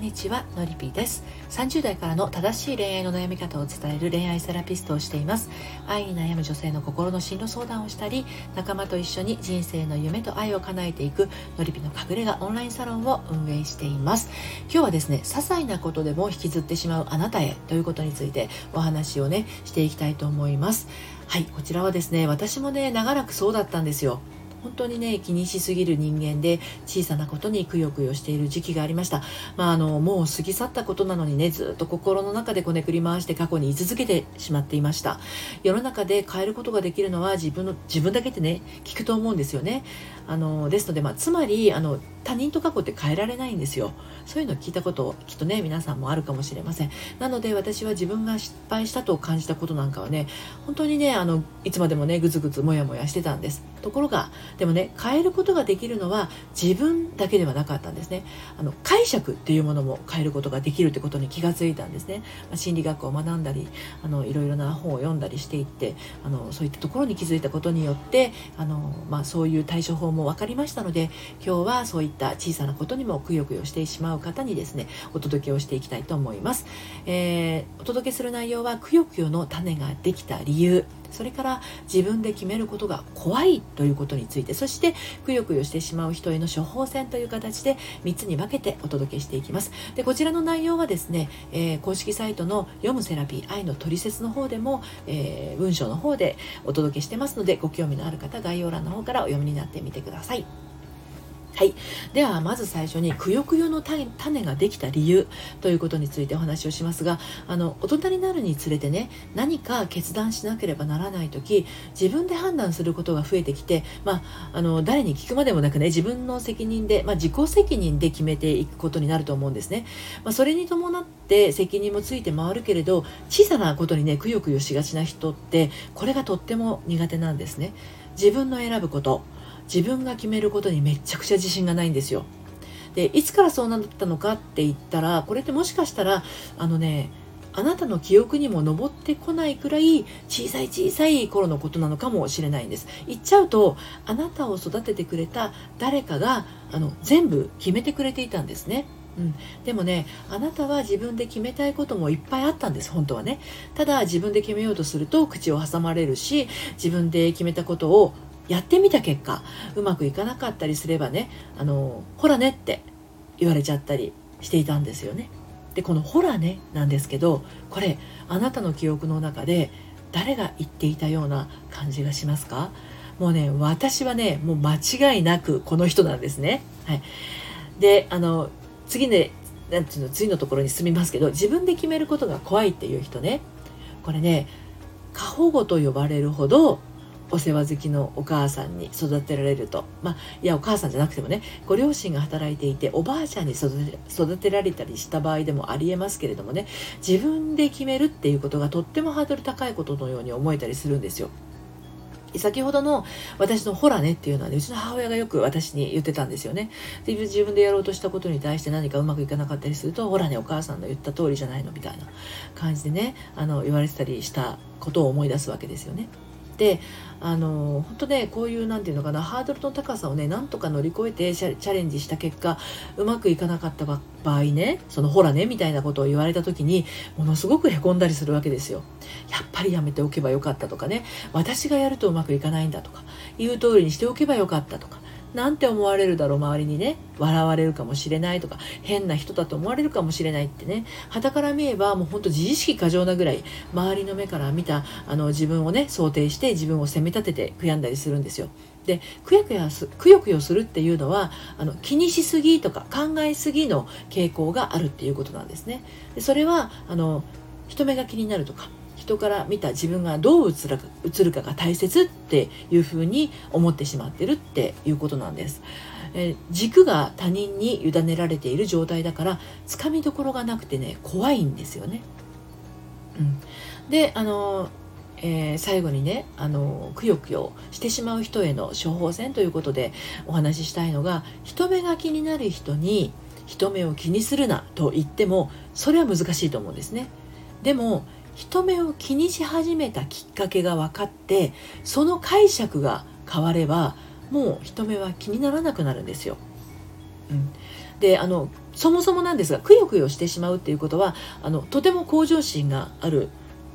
んにちはのりぴーです。30代からの正しい恋愛の悩み方を伝える恋愛セラピストをしています。愛に悩む女性の心の進路相談をしたり仲間と一緒に人生の夢と愛を叶えていくのりぴの隠れ家オンラインサロンを運営しています。今日はですね些細なことでも引きずってしまうあなたへということについてお話をねしていきたいと思います。はいこちらはですね私もね長らくそうだったんですよ。本当にね気にしすぎる人間で小さなことにくよくよしている時期がありました、まあ、あのもう過ぎ去ったことなのにねずっと心の中でこねくり回して過去に居続けてしまっていました。世の中で変えることができるのは自分の自分だけってね聞くと思うんですよね。あのですので、まあ、つまりあの他人と過去って変えられないんですよ。そういうのを聞いたこときっとね皆さんもあるかもしれません。なので私は自分が失敗したと感じたことなんかはね本当にねあのいつまでもねぐずぐずもやもやしてたんです。ところがでもね変えることができるのは自分だけではなかったんですね。あの解釈っていうものも変えることができるってことに気がついたんですね、まあ、心理学を学んだりあのいろいろな本を読んだりしていってあのそういったところに気づいたことによってあの、まあ、そういう対処法も分かりましたので今日はそういった小さなことにもくよくよしてしまう方にですねお届けをしていきたいと思います、えー、お届けする内容はくよくよの種ができた理由。それから自分で決めることが怖いということについてそしてくよくよしてしまう人への処方箋という形で3つに分けてお届けしていきます。でこちらの内容はですね、えー、公式サイトの読むセラピー愛のトリセツの方でも、えー、文章の方でお届けしてますのでご興味のある方概要欄の方からお読みになってみてください。はい、ではまず最初にくよくよの種ができた理由ということについてお話をしますがあの大人になるにつれてね何か決断しなければならない時自分で判断することが増えてきて、まあ、あの誰に聞くまでもなくね自分の責任で、まあ、自己責任で決めていくことになると思うんですね、まあ、それに伴って責任もついて回るけれど小さなことにねくよくよしがちな人ってこれがとっても苦手なんですね。自分の選ぶこと。自分が決めることにめちゃくちゃ自信がないんですよ。でいつからそうなったのかって言ったらこれってもしかしたらあのねあなたの記憶にも上ってこないくらい小さい小さい頃のことなのかもしれないんです。言っちゃうとあなたを育ててくれた誰かがあの全部決めてくれていたんですね。うん、でもねあなたは自分で決めたいこともいっぱいあったんです本当はね。ただ自分で決めようとすると口を挟まれるし自分で決めたことをやってみた結果うまくいかなかったりすればねあのほらねって言われちゃったりしていたんですよね。でこの「ほらね」なんですけどこれあなたの記憶の中で誰が言っていたような感じがしますか？もうね私はねもう間違いなくこの人なんですね。はい、であの次ねなんていうの次のところに進みますけど自分で決めることが怖いっていう人ねこれね過保護と呼ばれるほどお世話好きのお母さんに育てられるとまあいやお母さんじゃなくてもねご両親が働いていておばあちゃんに育てられたりした場合でもありえますけれどもね自分で決めるっていうことがとってもハードル高いことのように思えたりするんですよ。先ほどの私のほらねっていうのはね、うちの母親がよく私に言ってたんですよね。で自分でやろうとしたことに対して何かうまくいかなかったりすると、ほらね、お母さんの言った通りじゃないのみたいな感じでね、あの、言われてたりしたことを思い出すわけですよね。であの本当ねこういう何て言うのかなハードルの高さをねなんとか乗り越えてチャレンジした結果うまくいかなかった場合ねそのほらねみたいなことを言われた時にものすごくへこんだりするわけですよ。やっぱりやめておけばよかったとかね私がやるとうまくいかないんだとか言う通りにしておけばよかったとかなんて思われるだろう周りにね笑われるかもしれないとか変な人だと思われるかもしれないってね傍から見えばもうほんと自意識過剰なぐらい周りの目から見たあの自分をね想定して自分を責め立てて悔やんだりするんですよ。でくやくやすくよくよするっていうのはあの気にしすぎとか考えすぎの傾向があるっていうことなんですね。でそれはあの人目が気になるとか人から見た自分がどう映るか映るかが大切っていうふうに思ってしまってるっていうことなんです。え、軸が他人に委ねられている状態だからつかみどころがなくてね怖いんですよね。うん、であのえー、最後にねあのくよくよしてしまう人への処方箋ということでお話ししたいのが人目が気になる人に人目を気にするなと言ってもそれは難しいと思うんですね。でも人目を気にし始めたきっかけが分かってその解釈が変わればもう人目は気にならなくなるんですよ。うん、であのそもそもなんですがくよくよしてしまうっていうことはあのとても向上心がある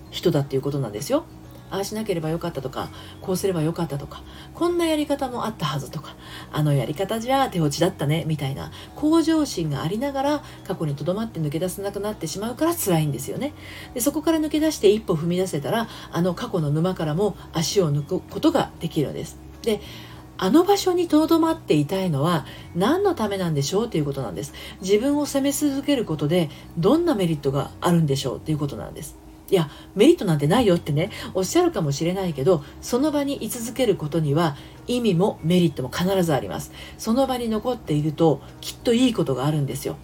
人だっていうことなんですよ。ああしなければよかったとかこうすればよかったとかこんなやり方もあったはずとかあのやり方じゃ手落ちだったねみたいな向上心がありながら過去にとどまって抜け出せなくなってしまうから辛いんですよね。でそこから抜け出して一歩踏み出せたらあの過去の沼からも足を抜くことができるんです。であの場所にとどまっていたいのは何のためなんでしょうということなんです。自分を責め続けることでどんなメリットがあるんでしょうということなんです。いやメリットなんてないよってねおっしゃるかもしれないけどその場に居続けることには意味もメリットも必ずあります。その場に残っているときっといいことがあるんですよ。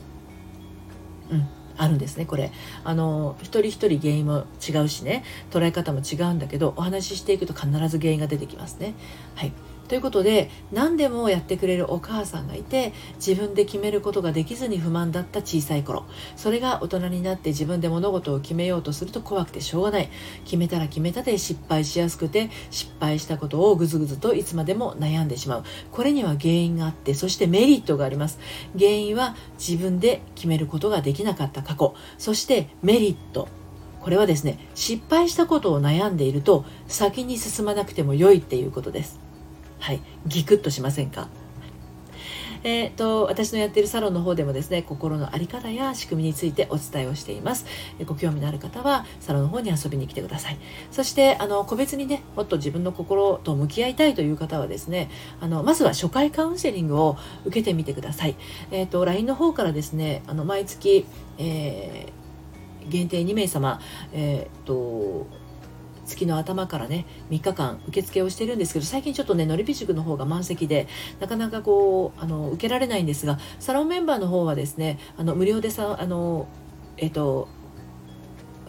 うんあるんですねこれ。あの一人一人原因も違うしね捉え方も違うんだけどお話ししていくと必ず原因が出てきますね。はい。ということで何でもやってくれるお母さんがいて自分で決めることができずに不満だった小さい頃。それが大人になって自分で物事を決めようとすると怖くてしょうがない。決めたら決めたで失敗しやすくて失敗したことをぐずぐずといつまでも悩んでしまう。これには原因があってそしてメリットがあります。原因は自分で決めることができなかった過去。そしてメリット。これはですね失敗したことを悩んでいると先に進まなくても良いっていうことです。はい、ギクッとしませんか？えーと、私のやっているサロンの方でもですね心の在り方や仕組みについてお伝えをしています。ご興味のある方はサロンの方に遊びに来てください。そしてあの個別にねもっと自分の心と向き合いたいという方はですねあのまずは初回カウンセリングを受けてみてください、えーと、LINE の方からですねあの毎月、えー、限定2名様、えーと月の頭からね3日間受付をしてるんですけど最近ちょっとねのりぴ塾の方が満席でなかなかこうあの受けられないんですがサロンメンバーの方はですねあの無料でさあのえっ、と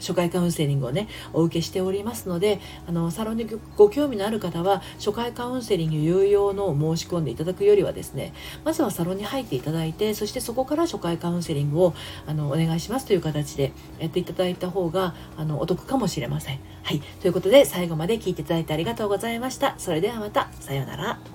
初回カウンセリングをねお受けしておりますのであのサロンにご興味のある方は初回カウンセリング有用のを申し込んでいただくよりはですねまずはサロンに入っていただいてそしてそこから初回カウンセリングをあのお願いしますという形でやっていただいた方があのお得かもしれません。はいということで最後まで聞いていただいてありがとうございました。それではまたさようなら。